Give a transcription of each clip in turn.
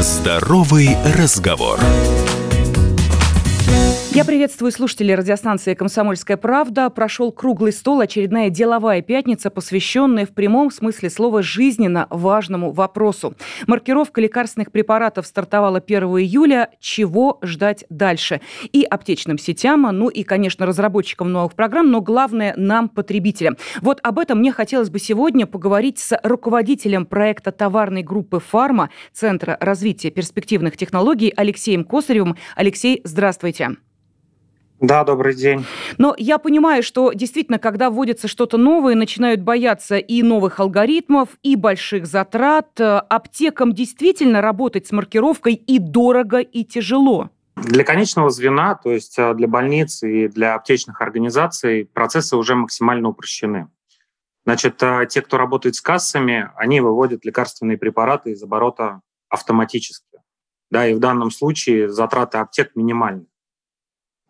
Здоровый разговор. Я приветствую слушателей радиостанции «Комсомольская правда». Прошел круглый стол, очередная деловая пятница, посвященная в прямом смысле слова жизненно важному вопросу. Маркировка лекарственных препаратов стартовала 1 июля. Чего ждать дальше? И аптечным сетям, ну и, конечно, разработчикам новых программ, но главное нам, потребителям. Вот об этом мне хотелось бы сегодня поговорить с руководителем проекта товарной группы «Фарма» Центра развития перспективных технологий Алексеем Косаревым. Алексей, здравствуйте. Да, добрый день. Но я понимаю, что действительно, когда вводится что-то новое, начинают бояться и новых алгоритмов, и больших затрат. Аптекам действительно работать с маркировкой и дорого, и тяжело. Для конечного звена, то есть э, для больниц и для аптечных организаций, процессы уже максимально упрощены. Значит, э, те, кто работает с кассами, они выводят лекарственные препараты из оборота автоматически. Да, и в данном случае затраты аптек минимальны.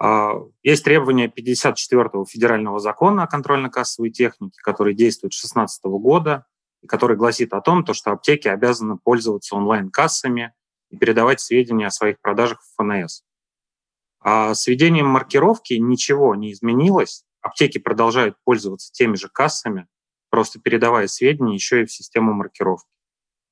А, есть требования 54-го федерального закона о контрольно-кассовой технике, который действует с 2016 года и который гласит о том, что аптеки обязаны пользоваться онлайн-кассами и передавать сведения о своих продажах в ФНС. А с введением маркировки ничего не изменилось. Аптеки продолжают пользоваться теми же кассами, просто передавая сведения еще и в систему маркировки.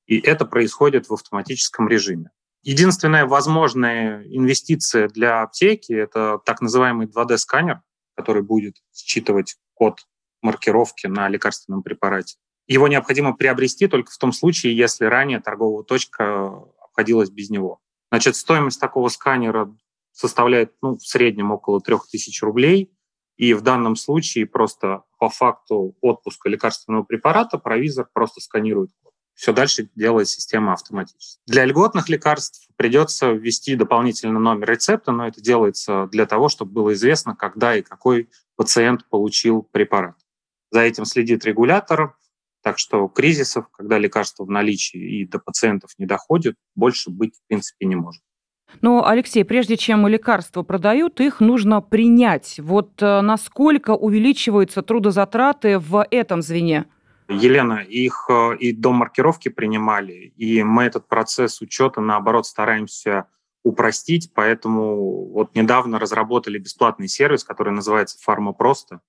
И это происходит в автоматическом режиме. Единственная возможная инвестиция для аптеки — это так называемый 2D-сканер, который будет считывать код маркировки на лекарственном препарате. Его необходимо приобрести только в том случае, если ранее торговая точка обходилась без него. Значит, стоимость такого сканера составляет ну, в среднем около 3000 рублей. И в данном случае просто по факту отпуска лекарственного препарата провизор просто сканирует код все дальше делает система автоматически. Для льготных лекарств придется ввести дополнительный номер рецепта, но это делается для того, чтобы было известно, когда и какой пациент получил препарат. За этим следит регулятор, так что кризисов, когда лекарство в наличии и до пациентов не доходит, больше быть в принципе не может. Но, Алексей, прежде чем лекарства продают, их нужно принять. Вот э, насколько увеличиваются трудозатраты в этом звене? Елена, их э, и до маркировки принимали, и мы этот процесс учета, наоборот, стараемся упростить, поэтому вот недавно разработали бесплатный сервис, который называется «Фарма просто»,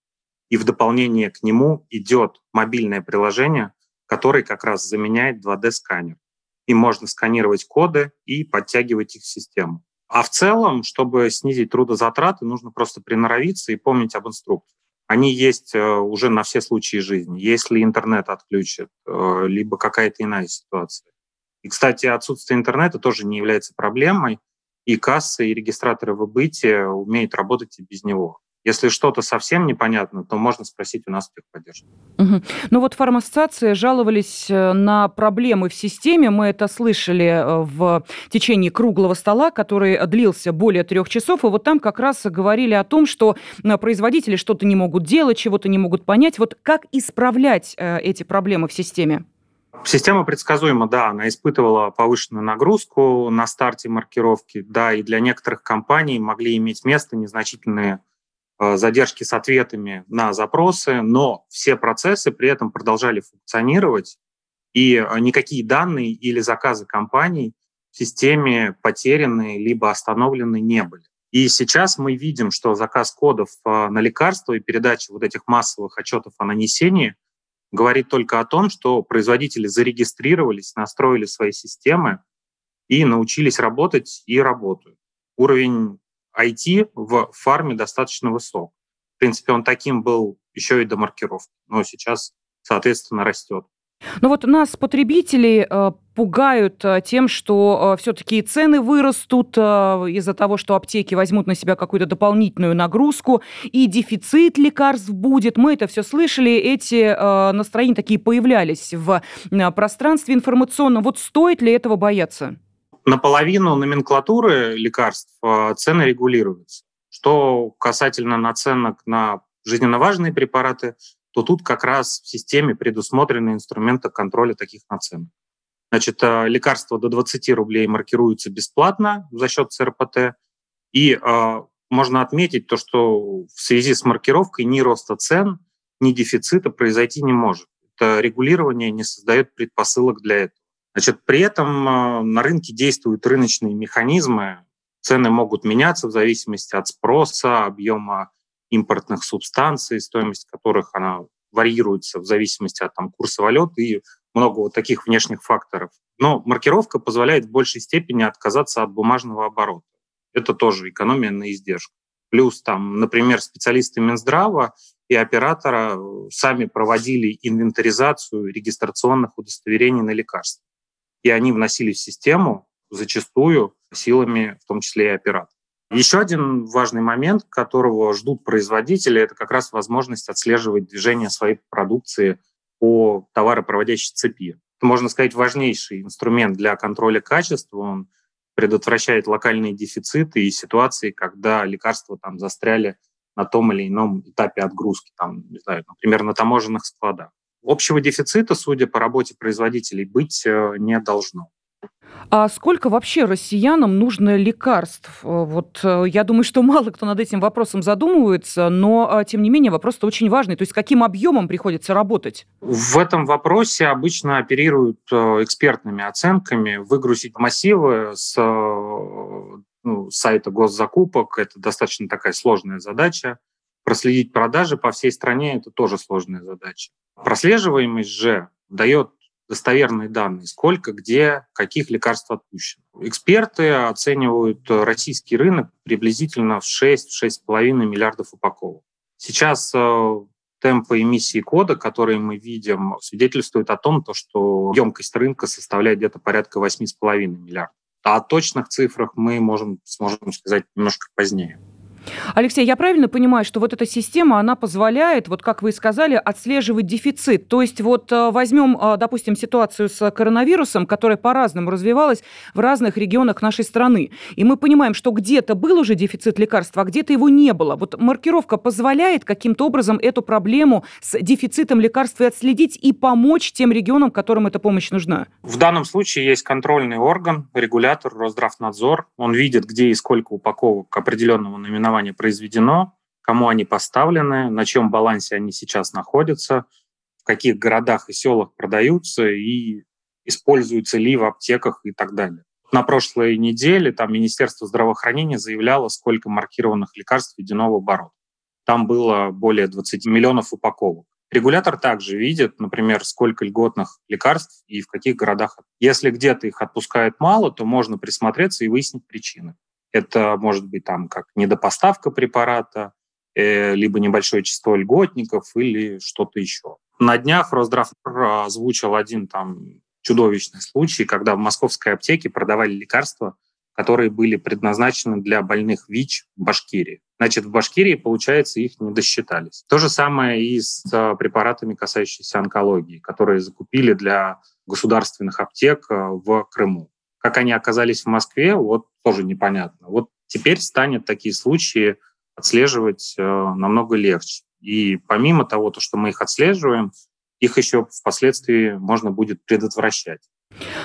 и в дополнение к нему идет мобильное приложение, которое как раз заменяет 2D-сканер. И можно сканировать коды и подтягивать их в систему. А в целом, чтобы снизить трудозатраты, нужно просто приноровиться и помнить об инструкции они есть э, уже на все случаи жизни. Если интернет отключат, э, либо какая-то иная ситуация. И, кстати, отсутствие интернета тоже не является проблемой, и кассы, и регистраторы выбытия умеют работать и без него. Если что-то совсем непонятно, то можно спросить у нас техподдержки. Угу. Ну вот фармассоциации жаловались э, на проблемы в системе. Мы это слышали э, в течение круглого стола, который длился более трех часов. И вот там как раз говорили о том, что э, производители что-то не могут делать, чего-то не могут понять. Вот как исправлять эти проблемы в системе? Система предсказуема, да, она испытывала повышенную нагрузку на старте маркировки, да, и для некоторых компаний могли иметь место незначительные задержки с ответами на запросы, но все процессы при этом продолжали функционировать, и э, никакие данные или заказы компаний в системе потеряны либо остановлены не были. И сейчас мы видим, что заказ кодов э, на лекарства и передача вот этих массовых отчетов о нанесении говорит только о том, что производители зарегистрировались, настроили свои системы и научились работать и работают. Уровень IT в фарме достаточно высок. В принципе, он таким был еще и до маркировки, но сейчас, соответственно, растет. Ну вот нас, потребителей, э, пугают э, тем, что э, все-таки цены вырастут из-за того, что аптеки возьмут на себя какую-то дополнительную нагрузку, и дефицит лекарств будет. Мы это все слышали, эти настроения такие появлялись в пространстве информационном. Вот стоит ли этого бояться? Наполовину номенклатуры лекарств а, цены регулируются. Что касательно наценок на жизненно важные препараты, то тут как раз в системе предусмотрены инструменты контроля таких наценок. Значит, а, лекарства до 20 рублей маркируются бесплатно за счет ЦРПТ. И э, можно отметить то, что в связи с маркировкой ни роста цен, ни дефицита произойти не может. Это регулирование не создает предпосылок для этого. Значит, при этом э, на рынке действуют рыночные механизмы, цены могут меняться в зависимости от спроса, объема импортных субстанций, стоимость которых она варьируется в зависимости от там, курса валют и много вот таких внешних факторов. Но маркировка позволяет в большей степени отказаться от бумажного оборота. Это тоже экономия на издержку. Плюс там, например, специалисты Минздрава и оператора э, сами проводили инвентаризацию регистрационных удостоверений на лекарства. И они вносили в систему зачастую силами, в том числе и оператора. Еще один важный момент, которого ждут производители, это как раз возможность отслеживать движение своей продукции по товаропроводящей цепи. Это, можно сказать, важнейший инструмент для контроля качества. Он предотвращает локальные дефициты и ситуации, когда лекарства там застряли на том или ином этапе отгрузки, там, не знаю, например, на таможенных складах. Общего дефицита, судя по работе производителей, быть э, не должно. А сколько вообще россиянам нужно лекарств? Э, вот э, я думаю, что мало кто над этим вопросом задумывается, но а, тем не менее вопрос-то очень важный. То есть каким объемом приходится работать? В этом вопросе обычно оперируют экспертными оценками. Выгрузить массивы с ну, сайта госзакупок – это достаточно такая сложная задача. Проследить продажи по всей стране – это тоже сложная задача. Прослеживаемость же дает достоверные данные, сколько, где, каких лекарств отпущено. Эксперты оценивают российский рынок приблизительно в 6-6,5 миллиардов упаковок. Сейчас э, темпы эмиссии кода, которые мы видим, свидетельствуют о том, что емкость рынка составляет где-то порядка 8,5 миллиардов. А о точных цифрах мы можем, сможем сказать немножко позднее. Алексей, я правильно понимаю, что вот эта система, она позволяет, вот как вы и сказали, отслеживать дефицит? То есть вот э, возьмем, э, допустим, ситуацию с коронавирусом, которая по-разному развивалась в разных регионах нашей страны. И мы понимаем, что где-то был уже дефицит лекарств, а где-то его не было. Вот маркировка позволяет каким-то образом эту проблему с дефицитом лекарств и отследить и помочь тем регионам, которым эта помощь нужна? В данном случае есть контрольный орган, регулятор, Росздравнадзор. Он видит, где и сколько упаковок определенного наименования наименование произведено, кому они поставлены, на чем балансе они сейчас находятся, в каких городах и селах продаются и используются ли в аптеках и так далее. На прошлой неделе там Министерство здравоохранения заявляло, сколько маркированных лекарств введено в оборот. Там было более 20 миллионов упаковок. Регулятор также видит, например, сколько льготных лекарств и в каких городах. Если где-то их отпускают мало, то можно присмотреться и выяснить причины. Это может быть там как недопоставка препарата, э, либо небольшое число льготников или что-то еще. На днях Росздрав озвучил один там чудовищный случай, когда в московской аптеке продавали лекарства, которые были предназначены для больных ВИЧ в Башкирии. Значит, в Башкирии, получается, их не досчитались. То же самое и с э, препаратами, касающимися онкологии, которые закупили для государственных аптек э, в Крыму. Как они оказались в Москве, вот тоже непонятно. Вот теперь станет такие случаи отслеживать э, намного легче. И помимо того, то, что мы их отслеживаем, их еще впоследствии можно будет предотвращать.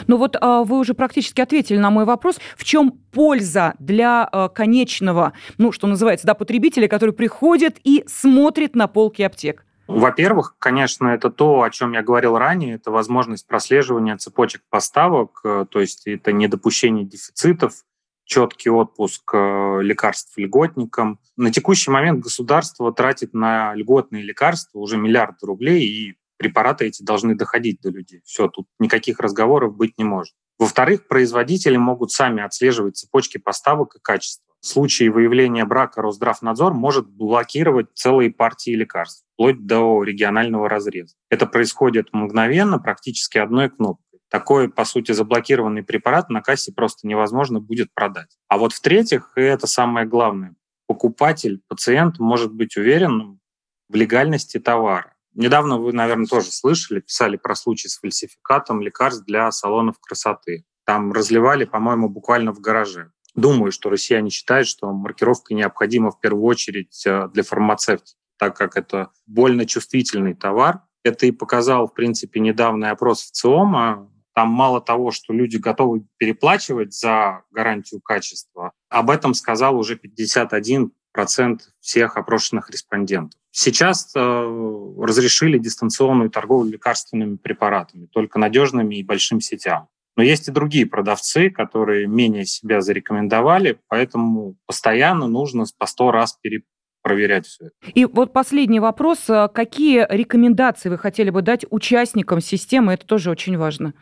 Ну вот а, вы уже практически ответили на мой вопрос. В чем польза для а, конечного, ну что называется, да, потребителя, который приходит и смотрит на полки аптек? Во-первых, конечно, это то, о чем я говорил ранее, это возможность прослеживания цепочек поставок, э, то есть это недопущение дефицитов, четкий отпуск э, лекарств льготникам. На текущий момент государство тратит на льготные лекарства уже миллиарды рублей, и препараты эти должны доходить до людей. Все, тут никаких разговоров быть не может. Во-вторых, производители могут сами отслеживать цепочки поставок и качества. В случае выявления брака Росздравнадзор может блокировать целые партии лекарств, вплоть до регионального разреза. Это происходит мгновенно, практически одной кнопкой. Такой, по сути, заблокированный препарат на кассе просто невозможно будет продать. А вот в-третьих, и это самое главное, покупатель, пациент может быть уверен в легальности товара. Недавно вы, наверное, тоже слышали, писали про случай с фальсификатом лекарств для салонов красоты. Там разливали, по-моему, буквально в гараже. Думаю, что россияне считают, что маркировка необходима в первую очередь э, для фармацевтики, так как это больно чувствительный товар. Это и показал, в принципе, недавний опрос в ЦИОМа. Там мало того, что люди готовы переплачивать за гарантию качества, об этом сказал уже 51 процент всех опрошенных респондентов. Сейчас э, разрешили дистанционную торговлю лекарственными препаратами, только надежными и большим сетям. Но есть и другие продавцы, которые менее себя зарекомендовали, поэтому постоянно нужно по сто раз перепроверять все это. И вот последний вопрос. Какие рекомендации вы хотели бы дать участникам системы? Это тоже очень важно.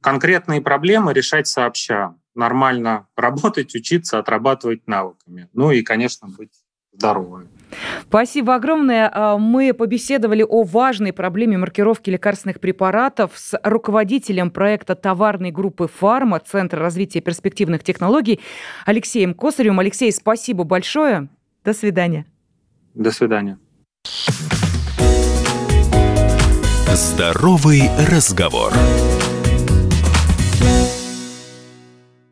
Конкретные проблемы решать сообща. Нормально работать, учиться, отрабатывать навыками. Ну и, конечно, быть здоровыми. Спасибо огромное. А, мы побеседовали о важной проблеме маркировки лекарственных препаратов с руководителем проекта товарной группы «Фарма» Центра развития перспективных технологий Алексеем Косаревым. Алексей, спасибо большое. До свидания. До свидания. Здоровый разговор.